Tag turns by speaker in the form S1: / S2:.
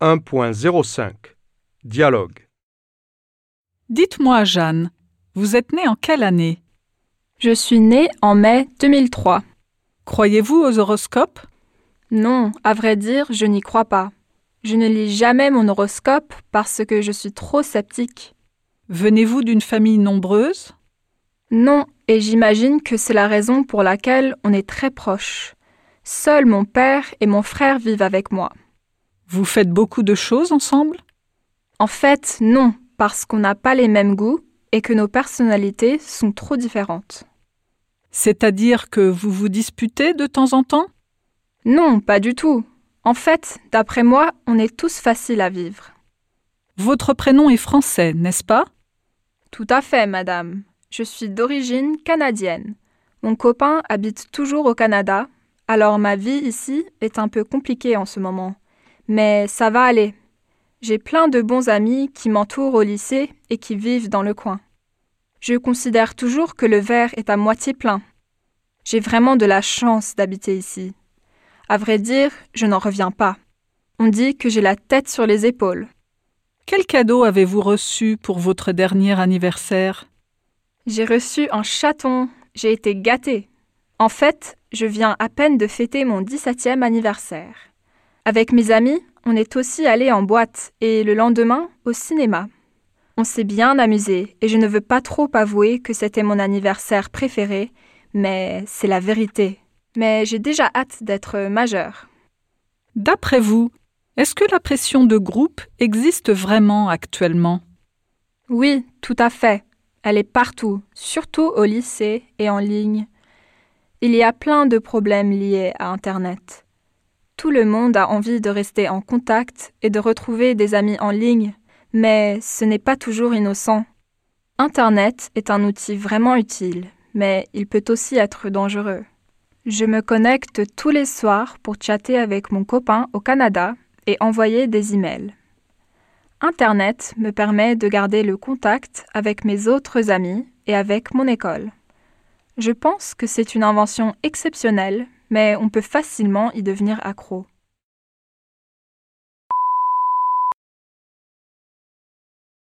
S1: 1.05 Dialogue
S2: Dites-moi, Jeanne, vous êtes née en quelle année?
S3: Je suis née en mai 2003.
S2: Croyez-vous aux horoscopes?
S3: Non, à vrai dire, je n'y crois pas. Je ne lis jamais mon horoscope parce que je suis trop sceptique.
S2: Venez-vous d'une famille nombreuse?
S3: Non, et j'imagine que c'est la raison pour laquelle on est très proches. Seul mon père et mon frère vivent avec moi.
S2: Vous faites beaucoup de choses ensemble?
S3: En fait, non, parce qu'on n'a pas les mêmes goûts et que nos personnalités sont trop différentes.
S2: C'est-à-dire que vous vous disputez de temps en temps?
S3: Non, pas du tout. En fait, d'après moi, on est tous faciles à vivre.
S2: Votre prénom est français, n'est-ce pas?
S3: Tout à fait, madame. Je suis d'origine canadienne. Mon copain habite toujours au Canada, alors ma vie ici est un peu compliquée en ce moment. Mais ça va aller. J'ai plein de bons amis qui m'entourent au lycée et qui vivent dans le coin. Je considère toujours que le verre est à moitié plein. J'ai vraiment de la chance d'habiter ici. À vrai dire, je n'en reviens pas. On dit que j'ai la tête sur les épaules.
S2: Quel cadeau avez-vous reçu pour votre dernier anniversaire?
S3: J'ai reçu un chaton. J'ai été gâtée. En fait, je viens à peine de fêter mon 17e anniversaire. Avec mes amis, on est aussi allé en boîte et le lendemain au cinéma. On s'est bien amusé et je ne veux pas trop avouer que c'était mon anniversaire préféré, mais c'est la vérité. Mais j'ai déjà hâte d'être majeure.
S2: D'après vous, est-ce que la pression de groupe existe vraiment actuellement?
S3: Oui, tout à fait. Elle est partout, surtout au lycée et en ligne. Il y a plein de problèmes liés à Internet. Tout le monde a envie de rester en contact et de retrouver des amis en ligne, mais ce n'est pas toujours innocent. Internet est un outil vraiment utile, mais il peut aussi être dangereux. Je me connecte tous les soirs pour chatter avec mon copain au Canada et envoyer des emails. Internet me permet de garder le contact avec mes autres amis et avec mon école. Je pense que c'est une invention exceptionnelle, mais on peut facilement y devenir accro.